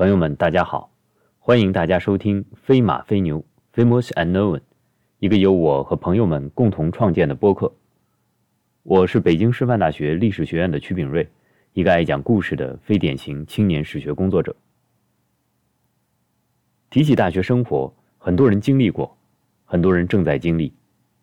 朋友们，大家好，欢迎大家收听《飞马飞牛》（Famous and Known），一个由我和朋友们共同创建的播客。我是北京师范大学历史学院的曲炳瑞，一个爱讲故事的非典型青年史学工作者。提起大学生活，很多人经历过，很多人正在经历，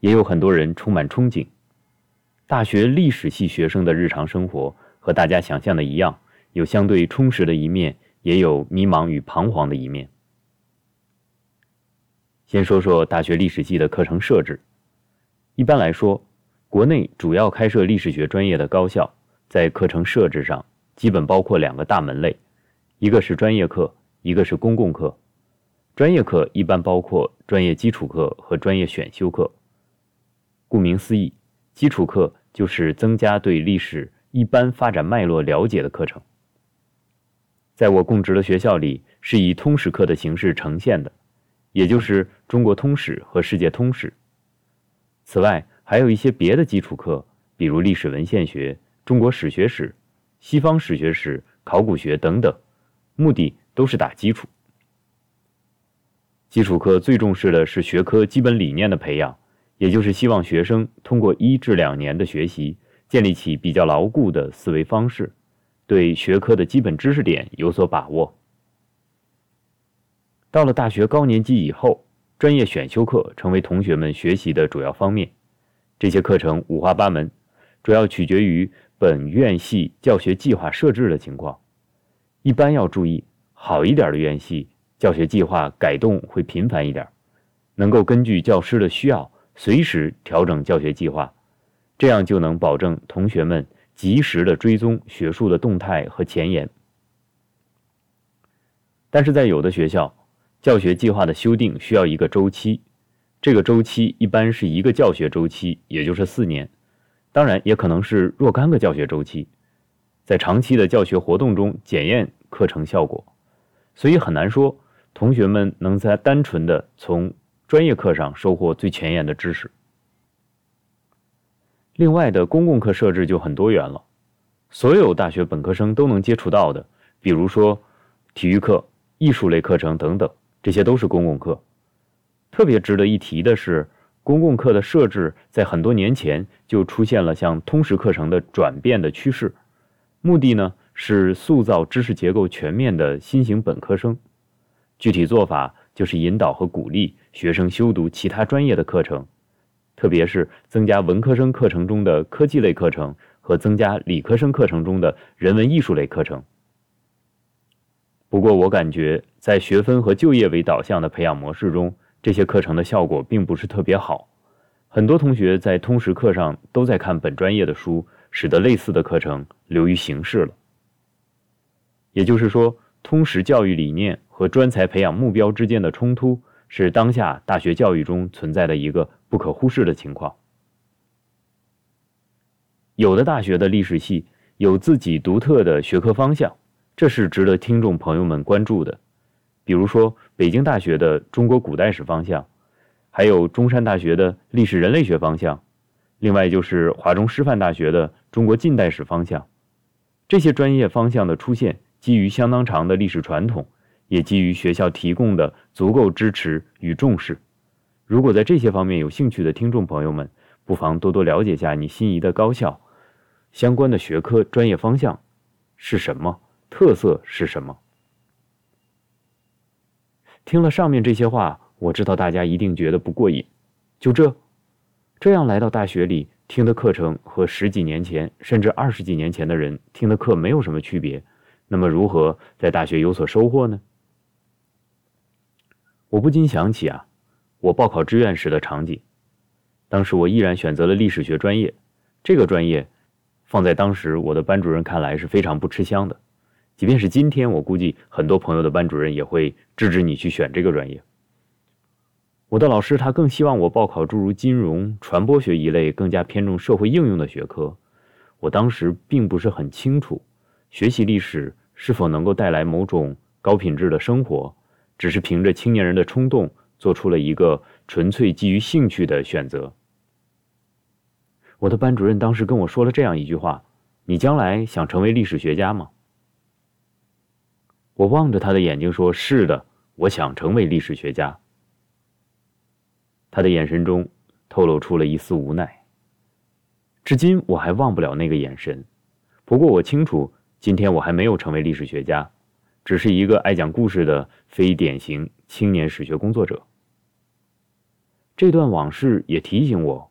也有很多人充满憧憬。大学历史系学生的日常生活和大家想象的一样，有相对充实的一面。也有迷茫与彷徨的一面。先说说大学历史系的课程设置。一般来说，国内主要开设历史学专业的高校，在课程设置上基本包括两个大门类，一个是专业课，一个是公共课。专业课一般包括专业基础课和专业选修课。顾名思义，基础课就是增加对历史一般发展脉络了解的课程。在我供职的学校里，是以通识课的形式呈现的，也就是中国通史和世界通史。此外，还有一些别的基础课，比如历史文献学、中国史学史、西方史学史、考古学等等，目的都是打基础。基础课最重视的是学科基本理念的培养，也就是希望学生通过一至两年的学习，建立起比较牢固的思维方式。对学科的基本知识点有所把握。到了大学高年级以后，专业选修课成为同学们学习的主要方面。这些课程五花八门，主要取决于本院系教学计划设置的情况。一般要注意，好一点的院系教学计划改动会频繁一点，能够根据教师的需要随时调整教学计划，这样就能保证同学们。及时的追踪学术的动态和前沿，但是在有的学校，教学计划的修订需要一个周期，这个周期一般是一个教学周期，也就是四年，当然也可能是若干个教学周期，在长期的教学活动中检验课程效果，所以很难说同学们能在单纯的从专业课上收获最前沿的知识。另外的公共课设置就很多元了，所有大学本科生都能接触到的，比如说体育课、艺术类课程等等，这些都是公共课。特别值得一提的是，公共课的设置在很多年前就出现了向通识课程的转变的趋势，目的呢是塑造知识结构全面的新型本科生。具体做法就是引导和鼓励学生修读其他专业的课程。特别是增加文科生课程中的科技类课程和增加理科生课程中的人文艺术类课程。不过，我感觉在学分和就业为导向的培养模式中，这些课程的效果并不是特别好。很多同学在通识课上都在看本专业的书，使得类似的课程流于形式了。也就是说，通识教育理念和专才培养目标之间的冲突。是当下大学教育中存在的一个不可忽视的情况。有的大学的历史系有自己独特的学科方向，这是值得听众朋友们关注的。比如说，北京大学的中国古代史方向，还有中山大学的历史人类学方向，另外就是华中师范大学的中国近代史方向。这些专业方向的出现，基于相当长的历史传统。也基于学校提供的足够支持与重视。如果在这些方面有兴趣的听众朋友们，不妨多多了解下你心仪的高校相关的学科专业方向是什么，特色是什么。听了上面这些话，我知道大家一定觉得不过瘾。就这，这样来到大学里听的课程和十几年前甚至二十几年前的人听的课没有什么区别，那么如何在大学有所收获呢？我不禁想起啊，我报考志愿时的场景。当时我毅然选择了历史学专业，这个专业放在当时我的班主任看来是非常不吃香的。即便是今天，我估计很多朋友的班主任也会制止你去选这个专业。我的老师他更希望我报考诸如金融、传播学一类更加偏重社会应用的学科。我当时并不是很清楚，学习历史是否能够带来某种高品质的生活。只是凭着青年人的冲动，做出了一个纯粹基于兴趣的选择。我的班主任当时跟我说了这样一句话：“你将来想成为历史学家吗？”我望着他的眼睛说：“是的，我想成为历史学家。”他的眼神中透露出了一丝无奈。至今我还忘不了那个眼神。不过我清楚，今天我还没有成为历史学家，只是一个爱讲故事的非典型青年史学工作者。这段往事也提醒我，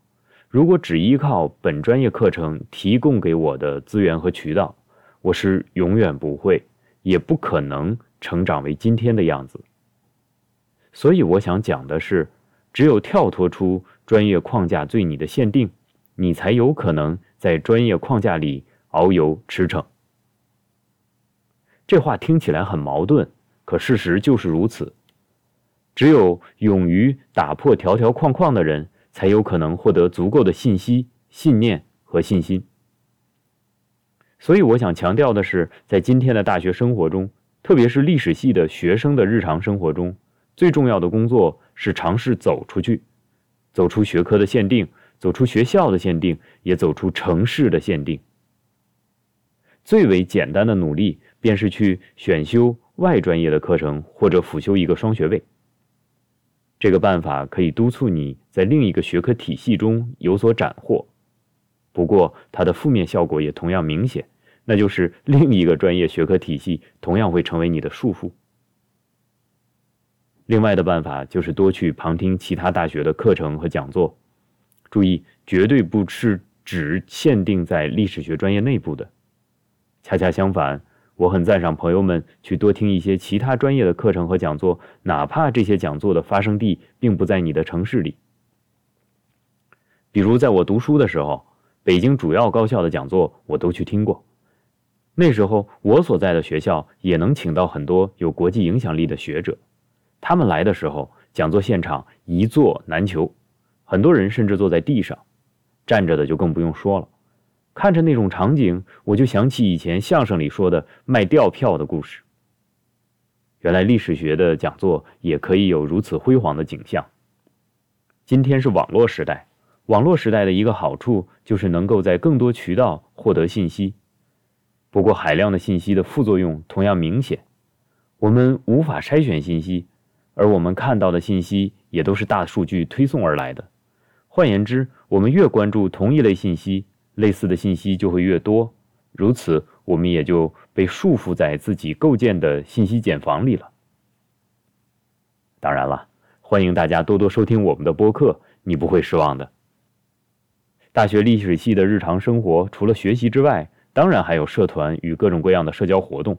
如果只依靠本专业课程提供给我的资源和渠道，我是永远不会。也不可能成长为今天的样子。所以我想讲的是，只有跳脱出专业框架对你的限定，你才有可能在专业框架里遨游驰骋。这话听起来很矛盾，可事实就是如此。只有勇于打破条条框框的人，才有可能获得足够的信息、信念和信心。所以，我想强调的是，在今天的大学生活中，特别是历史系的学生的日常生活中，最重要的工作是尝试走出去，走出学科的限定，走出学校的限定，也走出城市的限定。最为简单的努力，便是去选修外专业的课程，或者辅修一个双学位。这个办法可以督促你在另一个学科体系中有所斩获，不过它的负面效果也同样明显。那就是另一个专业学科体系同样会成为你的束缚。另外的办法就是多去旁听其他大学的课程和讲座，注意，绝对不是只限定在历史学专业内部的。恰恰相反，我很赞赏朋友们去多听一些其他专业的课程和讲座，哪怕这些讲座的发生地并不在你的城市里。比如在我读书的时候，北京主要高校的讲座我都去听过。那时候，我所在的学校也能请到很多有国际影响力的学者。他们来的时候，讲座现场一坐难求，很多人甚至坐在地上，站着的就更不用说了。看着那种场景，我就想起以前相声里说的卖吊票的故事。原来历史学的讲座也可以有如此辉煌的景象。今天是网络时代，网络时代的一个好处就是能够在更多渠道获得信息。不过，海量的信息的副作用同样明显，我们无法筛选信息，而我们看到的信息也都是大数据推送而来的。换言之，我们越关注同一类信息，类似的信息就会越多，如此我们也就被束缚在自己构建的信息茧房里了。当然了，欢迎大家多多收听我们的播客，你不会失望的。大学历史系的日常生活，除了学习之外，当然还有社团与各种各样的社交活动，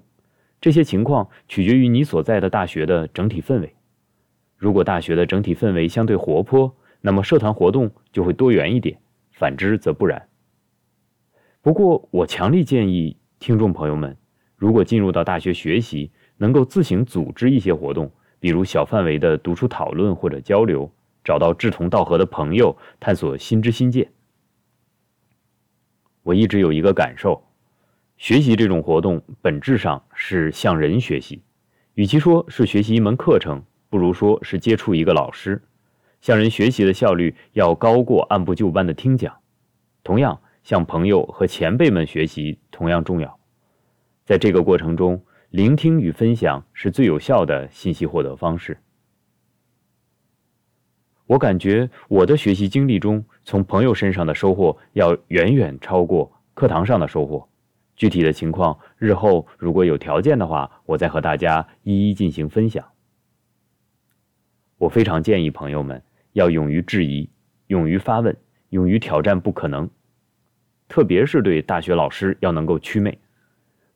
这些情况取决于你所在的大学的整体氛围。如果大学的整体氛围相对活泼，那么社团活动就会多元一点；反之则不然。不过，我强烈建议听众朋友们，如果进入到大学学习，能够自行组织一些活动，比如小范围的读书讨论或者交流，找到志同道合的朋友，探索新知新见。我一直有一个感受。学习这种活动本质上是向人学习，与其说是学习一门课程，不如说是接触一个老师。向人学习的效率要高过按部就班的听讲。同样，向朋友和前辈们学习同样重要。在这个过程中，聆听与分享是最有效的信息获得方式。我感觉我的学习经历中，从朋友身上的收获要远远超过课堂上的收获。具体的情况，日后如果有条件的话，我再和大家一一进行分享。我非常建议朋友们要勇于质疑，勇于发问，勇于挑战不可能。特别是对大学老师要能够祛魅，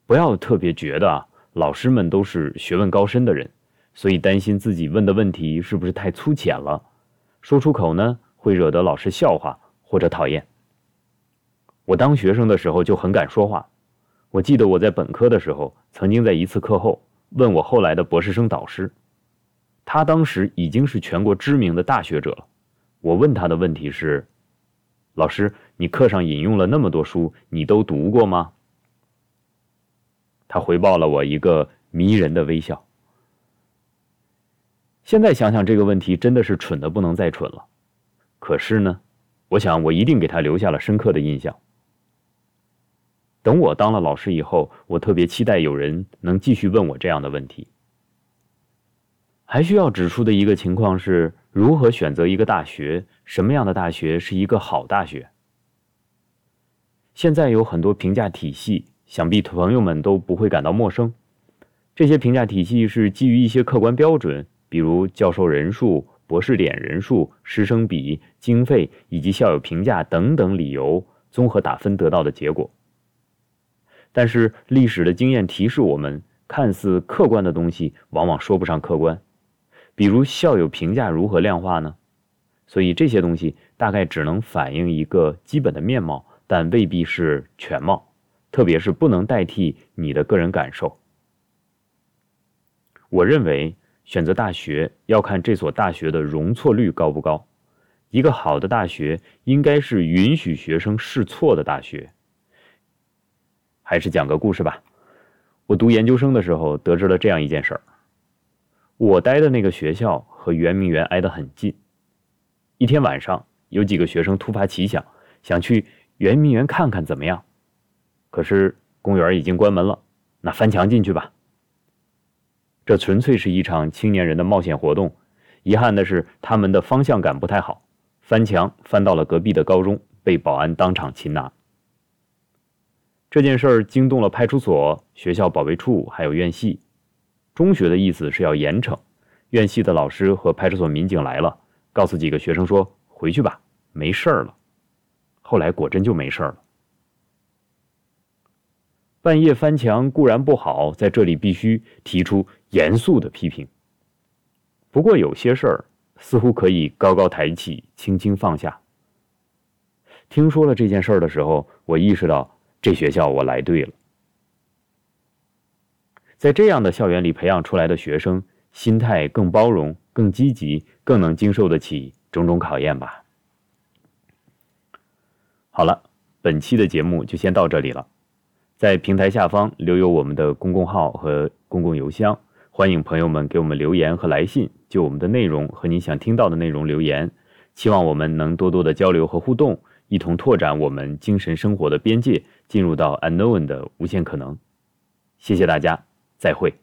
不要特别觉得啊，老师们都是学问高深的人，所以担心自己问的问题是不是太粗浅了，说出口呢会惹得老师笑话或者讨厌。我当学生的时候就很敢说话。我记得我在本科的时候，曾经在一次课后问我后来的博士生导师，他当时已经是全国知名的大学者了。我问他的问题是：“老师，你课上引用了那么多书，你都读过吗？”他回报了我一个迷人的微笑。现在想想这个问题真的是蠢的不能再蠢了，可是呢，我想我一定给他留下了深刻的印象。等我当了老师以后，我特别期待有人能继续问我这样的问题。还需要指出的一个情况是，如何选择一个大学？什么样的大学是一个好大学？现在有很多评价体系，想必朋友们都不会感到陌生。这些评价体系是基于一些客观标准，比如教授人数、博士点人数、师生比、经费以及校友评价等等理由综合打分得到的结果。但是历史的经验提示我们，看似客观的东西往往说不上客观。比如校友评价如何量化呢？所以这些东西大概只能反映一个基本的面貌，但未必是全貌，特别是不能代替你的个人感受。我认为选择大学要看这所大学的容错率高不高。一个好的大学应该是允许学生试错的大学。还是讲个故事吧。我读研究生的时候得知了这样一件事儿。我待的那个学校和圆明园挨得很近。一天晚上，有几个学生突发奇想，想去圆明园看看怎么样。可是公园已经关门了，那翻墙进去吧。这纯粹是一场青年人的冒险活动。遗憾的是，他们的方向感不太好，翻墙翻到了隔壁的高中，被保安当场擒拿。这件事儿惊动了派出所、学校保卫处，还有院系。中学的意思是要严惩，院系的老师和派出所民警来了，告诉几个学生说：“回去吧，没事儿了。”后来果真就没事儿了。半夜翻墙固然不好，在这里必须提出严肃的批评。不过有些事儿似乎可以高高抬起，轻轻放下。听说了这件事儿的时候，我意识到。这学校我来对了，在这样的校园里培养出来的学生，心态更包容、更积极，更能经受得起种种考验吧。好了，本期的节目就先到这里了，在平台下方留有我们的公共号和公共邮箱，欢迎朋友们给我们留言和来信，就我们的内容和你想听到的内容留言，希望我们能多多的交流和互动。一同拓展我们精神生活的边界，进入到 unknown 的无限可能。谢谢大家，再会。